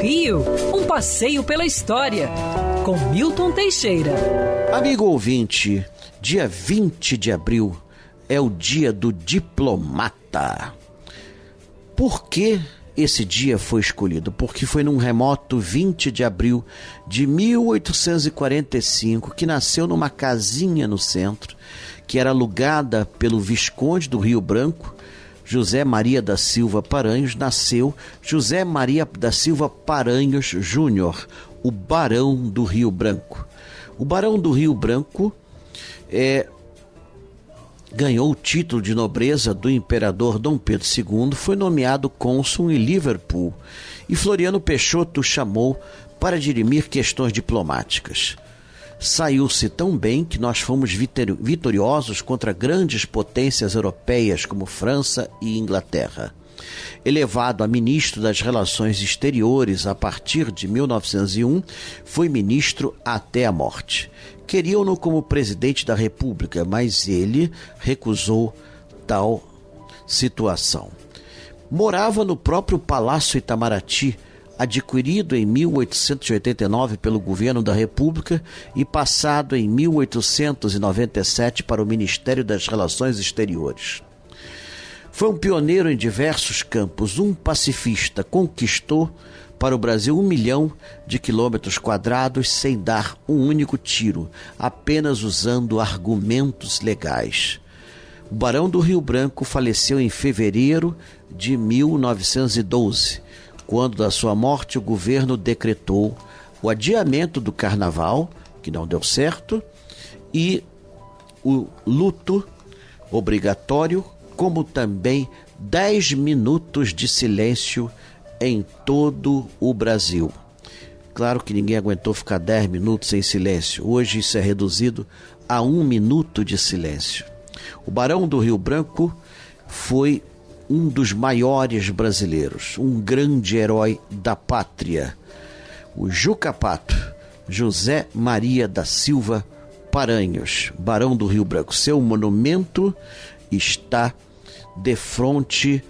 Rio, um passeio pela história, com Milton Teixeira. Amigo ouvinte, dia 20 de abril é o dia do diplomata. Por que esse dia foi escolhido? Porque foi num remoto 20 de abril de 1845 que nasceu numa casinha no centro, que era alugada pelo Visconde do Rio Branco, José Maria da Silva Paranhos, nasceu José Maria da Silva Paranhos Júnior, o Barão do Rio Branco. O Barão do Rio Branco é, ganhou o título de nobreza do imperador Dom Pedro II, foi nomeado cônsul em Liverpool e Floriano Peixoto chamou para dirimir questões diplomáticas saiu-se tão bem que nós fomos vitoriosos contra grandes potências europeias como França e Inglaterra. Elevado a ministro das Relações Exteriores a partir de 1901, foi ministro até a morte. Queriam-no como presidente da República, mas ele recusou tal situação. Morava no próprio Palácio Itamaraty, adquirido em 1889 pelo governo da República e passado em 1897 para o Ministério das Relações Exteriores. Foi um pioneiro em diversos campos, um pacifista, conquistou para o Brasil um milhão de quilômetros quadrados sem dar um único tiro, apenas usando argumentos legais. O Barão do Rio Branco faleceu em fevereiro de 1912 quando da sua morte o governo decretou o adiamento do carnaval, que não deu certo, e o luto obrigatório, como também 10 minutos de silêncio em todo o Brasil. Claro que ninguém aguentou ficar 10 minutos em silêncio. Hoje isso é reduzido a um minuto de silêncio. O Barão do Rio Branco foi um dos maiores brasileiros, um grande herói da pátria, o Juca Pato, José Maria da Silva Paranhos, Barão do Rio Branco. Seu monumento está de frente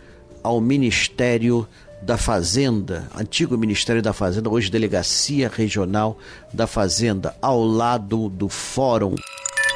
ao Ministério da Fazenda, antigo Ministério da Fazenda, hoje Delegacia Regional da Fazenda, ao lado do Fórum.